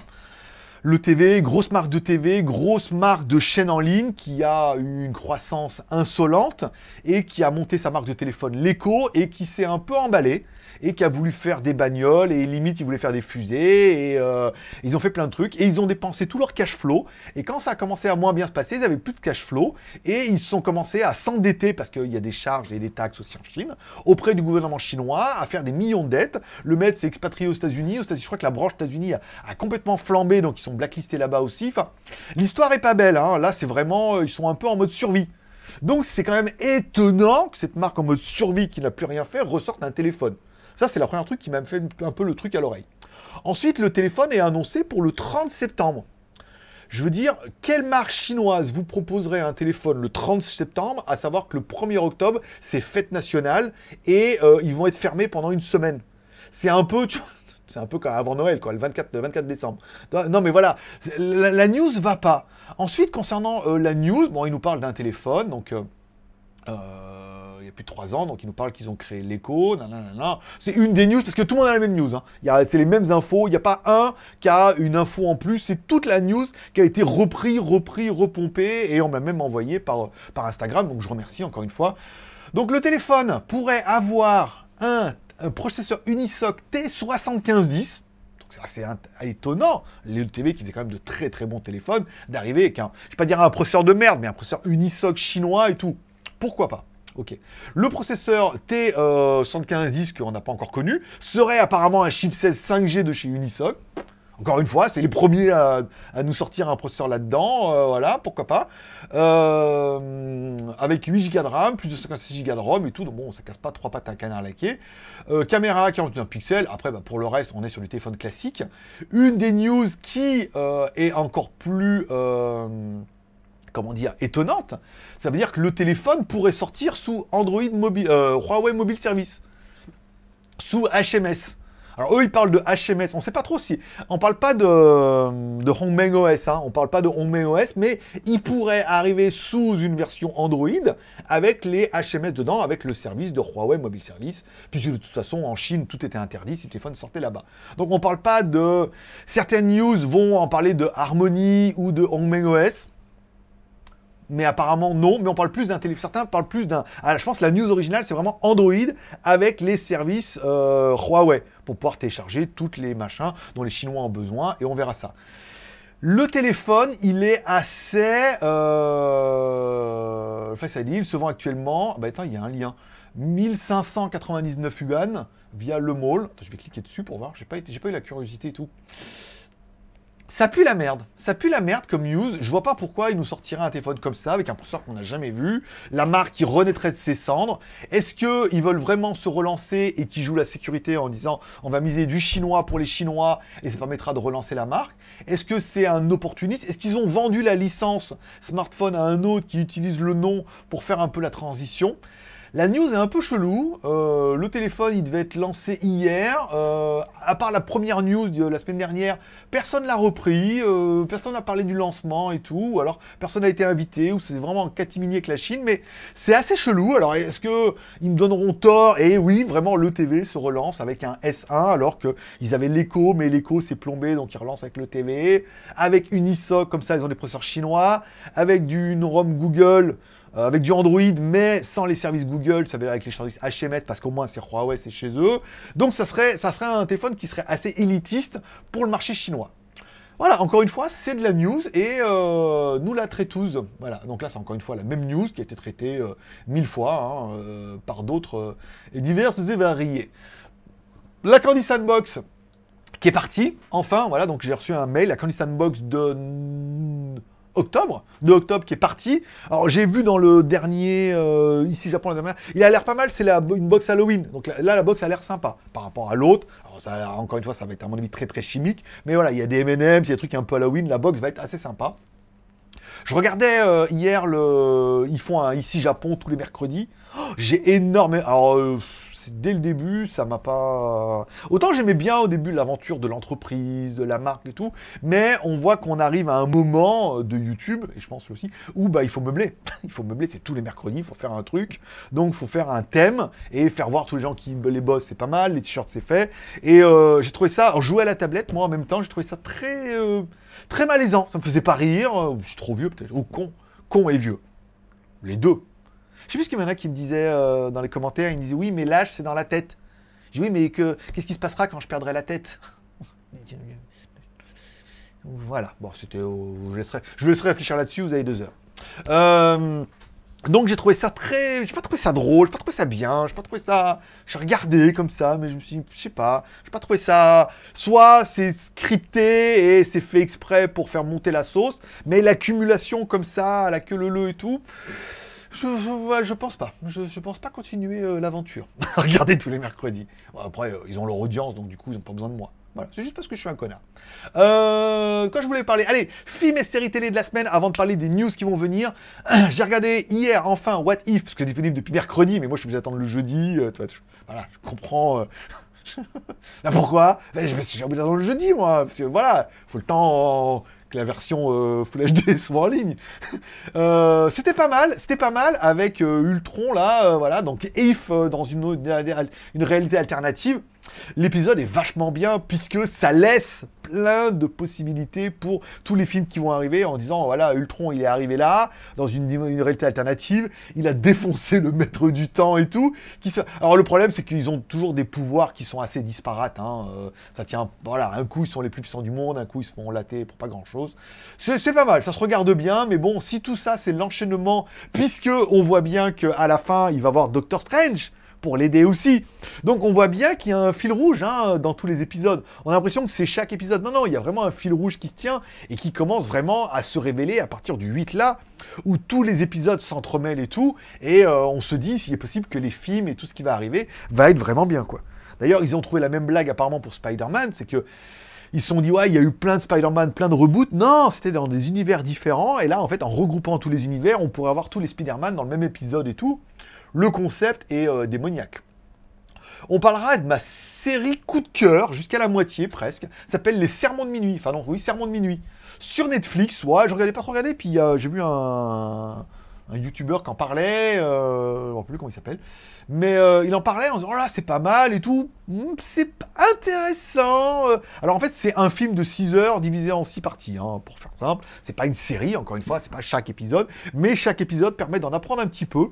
Le TV, grosse marque de TV, grosse marque de chaîne en ligne qui a eu une croissance insolente et qui a monté sa marque de téléphone L'Echo et qui s'est un peu emballé et qui a voulu faire des bagnoles et limite ils voulaient faire des fusées et euh, ils ont fait plein de trucs et ils ont dépensé tout leur cash flow et quand ça a commencé à moins bien se passer ils avaient plus de cash flow et ils sont commencé à s'endetter parce qu'il y a des charges et des taxes aussi en Chine auprès du gouvernement chinois à faire des millions de dettes. Le maître s'est expatrié aux États-Unis. Aux États-Unis je crois que la branche États-Unis a, complètement flambé donc ils sont blacklistés là-bas aussi l'histoire est pas belle hein. là c'est vraiment euh, ils sont un peu en mode survie donc c'est quand même étonnant que cette marque en mode survie qui n'a plus rien fait ressorte un téléphone. Ça, c'est la première truc qui m'a fait un peu le truc à l'oreille. Ensuite, le téléphone est annoncé pour le 30 septembre. Je veux dire, quelle marque chinoise vous proposerait un téléphone le 30 septembre, à savoir que le 1er octobre, c'est fête nationale, et euh, ils vont être fermés pendant une semaine? C'est un peu... C'est un peu comme avant Noël, quoi, le 24, 24 décembre. Non, mais voilà, la, news va pas. Ensuite, concernant euh, la news, bon, il nous parle d'un téléphone, donc... Euh, plus de 3 ans, donc ils nous parlent qu'ils ont créé l'écho, c'est une des news, parce que tout le monde a la même news, hein. c'est les mêmes infos, il n'y a pas un qui a une info en plus, c'est toute la news qui a été repris, repris, repompée, et on m'a même envoyé par, par Instagram, donc je remercie encore une fois. Donc le téléphone pourrait avoir un, processeur Unisoc T7510, c'est assez étonnant, le TV qui faisait quand même de très très bons téléphones, d'arriver avec un, je vais pas dire un processeur de merde, mais un processeur Unisoc chinois et tout. Pourquoi pas? Ok. Le processeur T7510 qu'on n'a pas encore connu serait apparemment un chipset 5G de chez Unisoc. Encore une fois, c'est les premiers à, nous sortir un processeur là-dedans, euh, voilà, pourquoi pas. Euh, avec 8 Go de RAM, plus de 56 Go de ROM et tout, donc bon, ça casse pas trois pattes à un canard laqué. Euh, caméra 41 pixels, après bah, pour le reste, on est sur du téléphone classique. Une des news qui est encore plus comment dire, étonnante, ça veut dire que le téléphone pourrait sortir sous Android mobile, euh, Huawei Mobile Service, sous HMS. Alors eux, ils parlent de HMS. On sait pas trop si. On parle pas de, de Hongmeng OS. Hein. On parle pas de Hongmeng OS, mais ils pourraient arriver sous une version Android avec les HMS dedans, avec le service de Huawei Mobile Service, puisque de toute façon, en Chine, tout était interdit si le téléphone sortait là-bas. Donc on parle pas de. Certaines news vont en parler de Harmony ou de Hongmeng OS mais apparemment non. Mais on parle plus d'un téléphone. Certains parlent plus d'un. Ah, je pense que la news originale, c'est vraiment Android avec les services euh, Huawei pour pouvoir télécharger toutes les machins dont les Chinois ont besoin et on verra ça. Le téléphone, il est assez. Euh... Face à il se vend actuellement. Bah attends, il y a un lien. 1599 yuan via le mall. Attends, je vais cliquer dessus pour voir. J'ai pas, été... pas eu la curiosité et tout. Ça pue la merde. Ça pue la merde comme news. Je vois pas pourquoi il nous sortirait un téléphone comme ça, avec un processeur qu'on n'a jamais vu. La marque qui renaîtrait de ses cendres. Est-ce qu'ils veulent vraiment se relancer et qui jouent la sécurité en disant on va miser du chinois pour les chinois et ça permettra de relancer la marque? Est-ce que c'est un opportuniste? Est-ce qu'ils ont vendu la licence smartphone à un autre qui utilise le nom pour faire un peu la transition? La news est un peu chelou. Euh, le téléphone, il devait être lancé hier. Euh, à part la première news de la semaine dernière, personne l'a repris. Euh, personne n'a parlé du lancement et tout. Ou alors, personne n'a été invité. Ou c'est vraiment un catimini avec la Chine. Mais c'est assez chelou. Alors, est-ce que ils me donneront tort? Et oui, vraiment, le TV se relance avec un S1 alors qu'ils avaient l'écho, mais l'écho s'est plombé, donc ils relancent avec le TV. Avec une ISOC, comme ça, ils ont des processeurs chinois. Avec du ROM Google. Euh, avec du Android, mais sans les services Google, ça veut dire avec les services HMS, parce qu'au moins c'est Huawei, c'est chez eux. Donc ça serait, ça serait un téléphone qui serait assez élitiste pour le marché chinois. Voilà, encore une fois, c'est de la news et euh, nous la traitons. Voilà, donc là c'est encore une fois la même news qui a été traitée euh, mille fois hein, par d'autres et diverses et variées. La Candy Sandbox qui est partie, enfin, voilà, donc j'ai reçu un mail, la Candy Sandbox de octobre, de octobre qui est parti. Alors j'ai vu dans le dernier, euh, ici Japon la dernière, il a l'air pas mal, c'est une box Halloween. Donc là, la box a l'air sympa par rapport à l'autre. Alors encore une fois, ça va être à mon avis très très chimique. Mais voilà, il y a des M&M's, il y a des trucs un peu Halloween, la box va être assez sympa. Je regardais euh, hier le, ils font un ici Japon tous les mercredis. Oh, j'ai énormément, dès le début, ça m'a pas. Autant j'aimais bien au début l'aventure de l'entreprise, de la marque et tout, mais on voit qu'on arrive à un moment euh, de YouTube, et je pense aussi, où bah, il faut meubler. il faut meubler, c'est tous les mercredis, il faut faire un truc. Donc il faut faire un thème et faire voir tous les gens qui les bossent, c'est pas mal, les t-shirts c'est fait. Et euh, j'ai trouvé ça, jouer à la tablette, moi en même temps, j'ai trouvé ça très, euh, très malaisant. Ça me faisait pas rire, je suis trop vieux peut-être, ou con, con et vieux. Les deux. Je sais plus ce qu'il y en a qui me disaient euh, dans les commentaires, ils me disaient oui, mais l'âge c'est dans la tête. Je dis oui, mais que, qu'est-ce qui se passera quand je perdrai la tête? Voilà, bon, c'était. je, laisserai, je laisserai réfléchir là-dessus, vous avez deux heures. Euh, donc j'ai trouvé ça très. J'ai pas trouvé ça drôle, j'ai pas trouvé ça bien, j'ai pas trouvé ça. J'ai regardé comme ça, mais je me suis dit, je sais pas, j'ai pas trouvé ça. Soit c'est scripté et c'est fait exprès pour faire monter la sauce, mais l'accumulation comme ça, la queue le et tout. Je, pense pas. Je, pense pas continuer euh, l'aventure. Regardez tous les mercredis. après, euh, ils ont leur audience, donc du coup, ils n'ont pas besoin de moi. Voilà, c'est juste parce que je suis un connard. Euh, quoi je voulais parler Allez, film et série télé de la semaine, avant de parler des news qui vont venir. J'ai regardé hier, enfin, What If, parce que c'est disponible depuis mercredi, mais moi je suis obligé d'attendre le jeudi. voilà, je comprends. pourquoi? Ben, J'ai envie d'attendre le jeudi, moi. Parce que voilà, faut le temps la version euh, Full HD soit en ligne. Euh, c'était pas mal, c'était pas mal avec euh, Ultron là, voilà, donc If dans une réalité alternative. L'épisode est vachement bien puisque ça laisse plein de possibilités pour tous les films qui vont arriver en disant voilà Ultron il est arrivé là dans une, réalité alternative il a défoncé le maître du temps et tout qui alors le problème c'est qu'ils ont toujours des pouvoirs qui sont assez disparates hein. Euh, ça tient voilà un coup ils sont les plus puissants du monde un coup ils se font latter pour pas grand chose c'est pas mal ça se regarde bien mais bon si tout ça c'est l'enchaînement puisque on voit bien qu'à la fin il va voir Doctor Strange pour l'aider aussi. Donc on voit bien qu'il y a un fil rouge hein, dans tous les épisodes. On a l'impression que c'est chaque épisode. Non, non, il y a vraiment un fil rouge qui se tient et qui commence vraiment à se révéler à partir du 8 là, où tous les épisodes s'entremêlent et tout. Et euh, on se dit, s'il est possible, que les films et tout ce qui va arriver va être vraiment bien, quoi. D'ailleurs, ils ont trouvé la même blague apparemment pour Spider-Man, c'est que ils se sont dit, ouais, il y a eu plein de Spider-Man, plein de reboots. Non, c'était dans des univers différents. Et là, en fait, en regroupant tous les univers, on pourrait avoir tous les Spider-Man dans le même épisode et tout le concept est euh, démoniaque. On parlera de ma série coup de cœur, jusqu'à la moitié presque. S'appelle Les Sermons de minuit. Enfin non, oui, Sermons de minuit. Sur Netflix, ouais, je regardais pas trop regarder, puis euh, j'ai vu un, un youtubeur qui en parlait, euh, je ne plus comment il s'appelle, mais euh, il en parlait en disant oh là c'est pas mal et tout, Hmm, c'est intéressant. euh. Alors en fait c'est un film de 6 heures divisé en 6 parties, hein, pour faire simple. C'est pas une série, encore une fois, c'est pas chaque épisode, mais chaque épisode permet d'en apprendre un petit peu.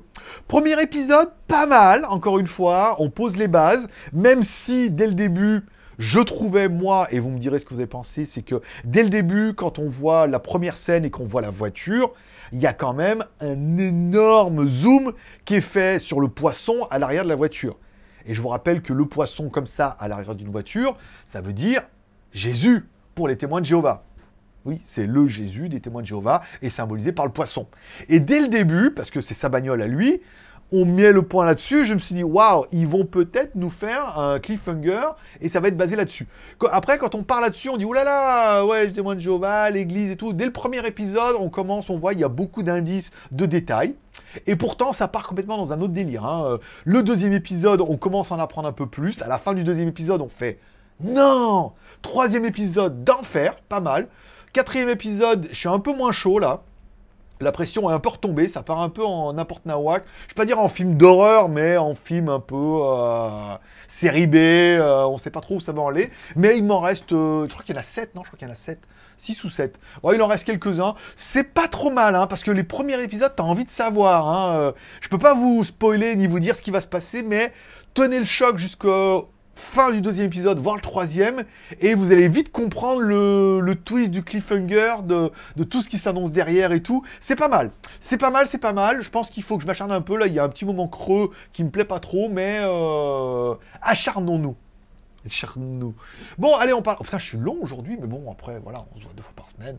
Premier épisode, pas mal, encore une fois, on pose les bases, même si dès le début je trouvais, moi, et vous me direz ce que vous avez pensé, c'est que dès le début, quand on voit la première scène et qu'on voit la voiture, il y a quand même un énorme zoom qui est fait sur le poisson à l'arrière de la voiture. Et je vous rappelle que le poisson comme ça à l'arrière d'une voiture, ça veut dire Jésus pour les témoins de Jéhovah. Oui, c'est le Jésus des témoins de Jéhovah et symbolisé par le poisson. Et dès le début, parce que c'est sa bagnole à lui, on met le point là-dessus. Je me suis dit, waouh, ils vont peut-être nous faire un cliffhanger et ça va être basé là-dessus. Après, quand on parle là-dessus, on dit, oulala, là là, ouais, les témoins de Jéhovah, l'église et tout. Dès le premier épisode, on commence, on voit, il y a beaucoup d'indices, de détails. Et pourtant, ça part complètement dans un autre délire. hein. Euh, Le deuxième épisode, on commence à en apprendre un peu plus. À la fin du deuxième épisode, on fait non Troisième épisode d'enfer, pas mal. Quatrième épisode, je suis un peu moins chaud là. La pression est un peu retombée, ça part un peu en n'importe nawak. Je vais pas dire en film d'horreur, mais en film un peu euh, série B, euh, on sait pas trop où ça va aller. Mais il m'en reste, euh, je crois qu'il y en a 7, non Je crois qu'il y en a 7. 6 ou 7. Bon, il en reste quelques-uns. C'est pas trop mal, hein, parce que les premiers épisodes, t'as envie de savoir. Hein. Euh, Je peux pas vous spoiler ni vous dire ce qui va se passer, mais tenez le choc jusqu'au fin du deuxième épisode, voire le troisième, et vous allez vite comprendre le, twist du cliffhanger, de, tout ce qui s'annonce derrière et tout. C'est pas mal. C'est pas mal, c'est pas mal. Je pense qu'il faut que je m'acharne un peu. Là, il y a un petit moment creux qui me plaît pas trop, mais euh, acharnons-nous. Acharnons-nous. Bon, allez, on parle. Oh, je suis long aujourd'hui, mais bon, après, voilà, on se voit deux fois par semaine.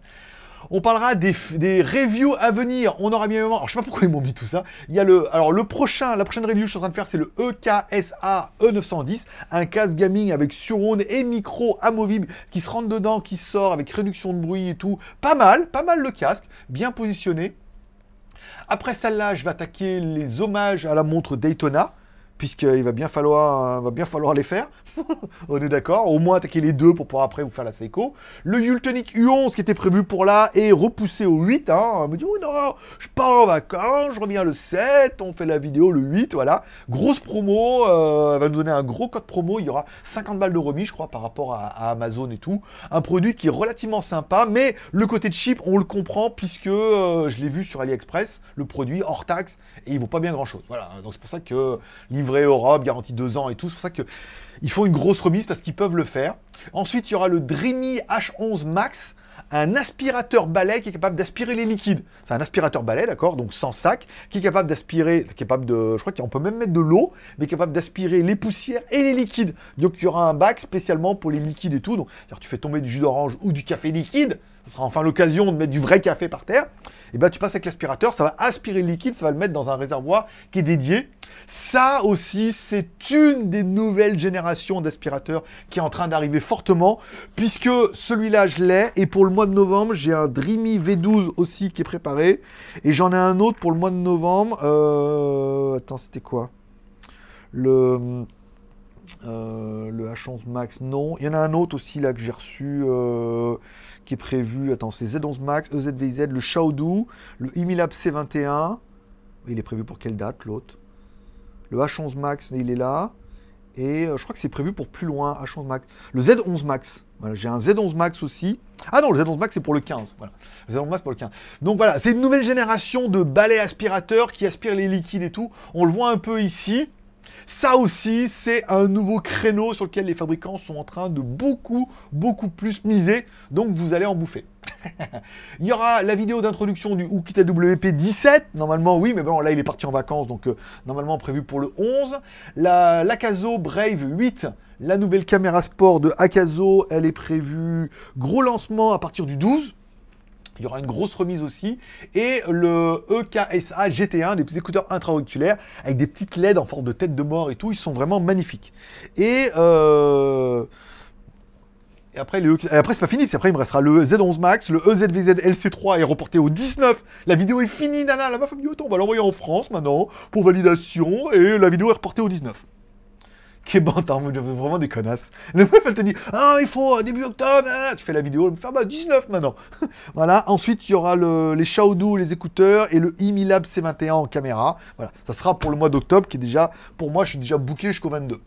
On parlera des, des reviews à venir. On aura bien. Alors, je sais pas pourquoi ils m'ont mis tout ça. Il y a le. Alors, le prochain, la prochaine review que je suis en train de faire, c'est le EKSA E910. Un casque gaming avec surround et micro amovible qui se rentre dedans, qui sort avec réduction de bruit et tout. Pas mal, pas mal le casque. Bien positionné. Après celle-là, je vais attaquer les hommages à la montre Daytona. Puisqu'il va va bien falloir les faire. On est d'accord. Au moins attaquer les deux pour pouvoir après vous faire la Seiko. Le Yultonic U11 qui était prévu pour là est repoussé au 8. Hein. On me dit, oh non, je pars en vacances, je reviens le 7, on fait la vidéo le 8, voilà. Grosse promo, euh, elle va nous donner un gros code promo. Il y aura 50 balles de remise, je crois, par rapport à, à Amazon et tout. Un produit qui est relativement sympa, mais le côté cheap, on le comprend puisque euh, je l'ai vu sur AliExpress, le produit hors taxe, et il vaut pas bien grand chose. Voilà. Donc c'est pour ça que livré Europe, garantie 2 ans et tout, c'est pour ça que il faut une grosse remise parce qu'ils peuvent le faire. Ensuite, il y aura le Dreamy H11 Max, un aspirateur balai qui est capable d'aspirer les liquides. C'est un aspirateur balai, d'accord, donc sans sac, qui est capable d'aspirer, capable de, je crois qu'on peut même mettre de l'eau, mais capable d'aspirer les poussières et les liquides. Donc il y aura un bac spécialement pour les liquides et tout. Donc tu fais tomber du jus d'orange ou du café liquide, ce sera enfin l'occasion de mettre du vrai café par terre. Et ben tu passes avec l'aspirateur, ça va aspirer le liquide, ça va le mettre dans un réservoir qui est dédié. Ça aussi, c'est une des nouvelles générations d'aspirateurs qui est en train d'arriver fortement, puisque celui-là, je l'ai, et pour le mois de novembre, j'ai un Dreamy V12 aussi qui est préparé, et j'en ai un autre pour le mois de novembre. Euh... Attends, c'était quoi? Le... euh, le H11 Max, non. Il y en a un autre aussi là que j'ai reçu, euh, qui est prévu. Attends, c'est Z11 Max, EZVZ, le Shaodu, le Imilab C21. Il est prévu pour quelle date l'autre? Le H11 Max, il est là. Et euh, je crois que c'est prévu pour plus loin, H11 Max. Le Z11 Max. Voilà, j'ai un Z11 Max aussi. Ah non, le Z11 Max c'est pour le 15. Voilà. Le Z11 Max pour le 15. Donc voilà, c'est une nouvelle génération de balais aspirateurs qui aspirent les liquides et tout. On le voit un peu ici. Ça aussi, c'est un nouveau créneau sur lequel les fabricants sont en train de beaucoup, beaucoup plus miser. Donc vous allez en bouffer. il y aura la vidéo d'introduction du Ukita WP17. Normalement, oui, mais bon, là, il est parti en vacances, donc euh, normalement prévu pour le 11. La l'Akazo Brave 8, la nouvelle caméra sport de Akazo, elle est prévue gros lancement à partir du 12. Il y aura une grosse remise aussi. Et le E EKSA GT1, des écouteurs intra-auriculaires avec des petites LED en forme de tête de mort et tout. Ils sont vraiment magnifiques. Et, euh, et après, et après c'est pas fini, parce qu'après il me restera le Z11 Max, le E EZVZ LC3 est reporté au 19. La vidéo est finie, nana. La meuf a dit, on va l'envoyer en France maintenant pour validation. Et la vidéo est reportée au 19. Qui est bantard, vraiment des connasses. Le meuf, elle te dit, ah, il faut début octobre, tu fais la vidéo, elle me fait, ah, bah, 19 maintenant. voilà, ensuite, il y aura le, les Xiaodu, les écouteurs, et le Imilab C21 en caméra. Voilà, ça sera pour le mois d'octobre, qui est déjà, pour moi, je suis déjà booké jusqu'au 22.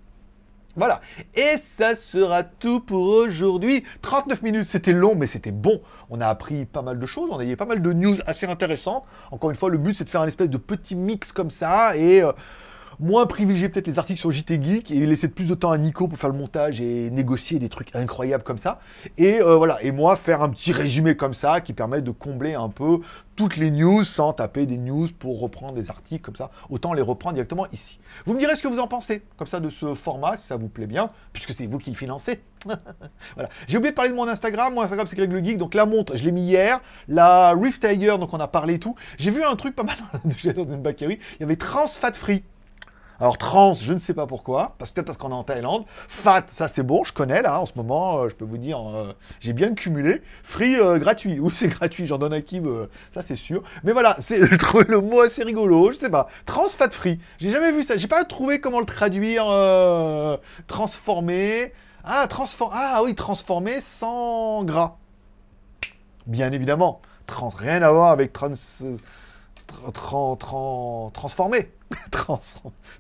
Voilà. Et ça sera tout pour aujourd'hui. 39 minutes, c'était long, mais c'était bon. On a appris pas mal de choses, on a eu pas mal de news assez intéressantes. Encore une fois, le but, c'est de faire un espèce de petit mix comme ça et... Euh, moins privilégier peut-être les articles sur JT Geek et laisser plus de temps à Nico pour faire le montage et négocier des trucs incroyables comme ça. Et euh, voilà, et moi faire un petit résumé comme ça qui permet de combler un peu toutes les news sans taper des news pour reprendre des articles comme ça. Autant les reprendre directement ici. Vous me direz ce que vous en pensez comme ça de ce format, si ça vous plaît bien, puisque c'est vous qui le financez. voilà. J'ai oublié de parler de mon Instagram. Mon Instagram c'est Greg le Geek. Donc la montre, je l'ai mis hier. La Rift Tiger, donc on a parlé et tout. J'ai vu un truc pas mal dans une bakery. Il y avait Trans Fat Free. Alors trans, je ne sais pas pourquoi, parce peut-être parce qu'on est en Thaïlande. Fat, ça c'est bon, je connais là en ce moment, euh, je peux vous dire, euh, j'ai bien cumulé. Free, euh, gratuit, ou c'est gratuit, j'en donne à qui, ça c'est sûr. Mais voilà, c'est je le mot assez rigolo, je sais pas. Trans fat free, j'ai jamais vu ça, j'ai pas trouvé comment le traduire. transformé, ah ah oui transformé sans gras. Bien évidemment, trans, rien à voir avec trans transformé, trans,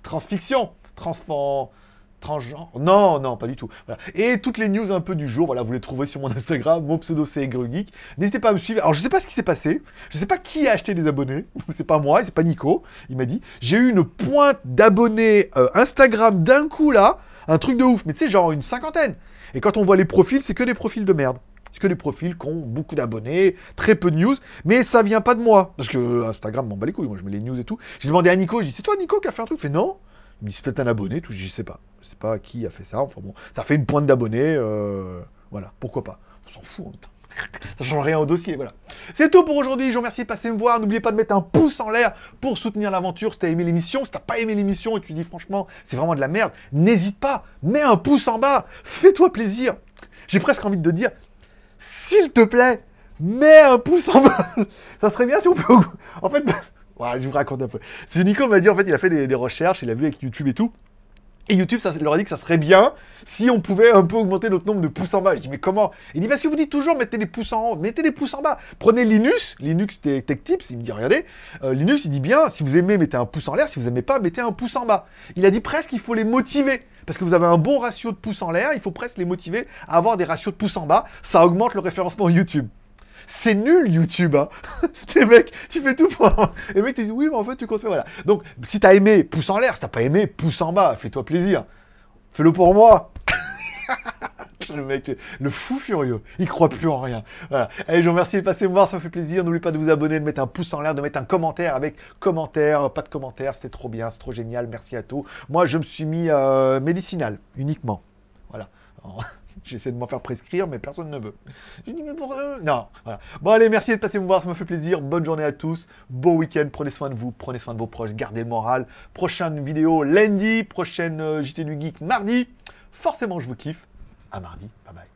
transfiction, transgenre. Non, non, pas du tout. Et toutes les news un peu du jour, voilà, vous les trouverez sur mon Instagram, mon pseudo c'est Geek. N'hésitez pas à me suivre. Alors je sais pas ce qui s'est passé, je sais pas qui a acheté des abonnés. c'est pas moi, c'est pas Nico. Il m'a dit, j'ai eu une pointe d'abonnés euh, Instagram d'un coup là, un truc de ouf. Mais tu sais, genre une cinquantaine. Et quand on voit les profils, c'est que des profils de merde. C'est que des profils qui ont beaucoup d'abonnés, très peu de news, mais ça vient pas de moi. Parce que Instagram m'en bat les couilles, moi je mets les news et tout. J'ai demandé à Nico, j'ai dit c'est toi Nico qui a fait un truc? Il fait non. Il me dit c'est peut-être un abonné, tout. Je sais pas. Je sais pas qui a fait ça. Enfin bon, ça fait une pointe d'abonnés. Euh, voilà, pourquoi pas. On s'en fout en même temps. Ça change rien au dossier, voilà. C'est tout pour aujourd'hui, je vous remercie de passer me voir. N'oubliez pas de mettre un pouce en l'air pour soutenir l'aventure si t'as aimé l'émission. Si t'as pas aimé l'émission et tu dis franchement, c'est vraiment de la merde, n'hésite pas, mets un pouce en bas, fais-toi plaisir. J'ai presque envie de te dire, s'il te plaît, mets un pouce en bas. ça serait bien si on peut. En fait, je vous raconte un peu. C'est Nico m'a dit, en fait, il a fait des, recherches, il a vu avec YouTube et tout. Et YouTube, ça leur a dit que ça serait bien si on pouvait un peu augmenter notre nombre de pouces en bas. Je dis, mais comment? Il dit, parce que vous dites toujours, mettez les pouces en haut, mettez les pouces en bas. Prenez Linux, Linux Tech Tips, il me dit, regardez, euh, Linux, il dit bien, si vous aimez, mettez un pouce en l'air, si vous aimez pas, mettez un pouce en bas. Il a dit presque, il faut les motiver. Parce que vous avez un bon ratio de pouces en l'air, il faut presque les motiver à avoir des ratios de pouces en bas. Ça augmente le référencement YouTube. C'est nul YouTube, hein. Les mecs, tu fais tout pour. Les mecs te disent oui, mais en fait, tu comptes faire. Voilà. Donc, si t'as aimé, pouce en l'air. Si t'as pas aimé, pouce en bas. Fais-toi plaisir. Fais-le pour moi. le mec, le fou furieux. Il croit plus en rien. Voilà. Allez, je vous remercie de passer me voir, ça me fait plaisir. N'oubliez pas de vous abonner, de mettre un pouce en l'air, de mettre un commentaire avec commentaire, pas de commentaire, c'était trop bien, c'est trop génial, merci à tous. Moi, je me suis mis euh, médicinal, uniquement. Voilà. J'essaie de m'en faire prescrire, mais personne ne veut. J'ai dit, mais pour eux, non. Bon, allez, merci de passer me voir, ça me fait plaisir. Bonne journée à tous. Beau week-end. Prenez soin de vous, prenez soin de vos proches, gardez le moral. Prochaine vidéo lundi, prochaine euh, JT du Geek mardi. Forcément, je vous kiffe. À mardi. Bye bye.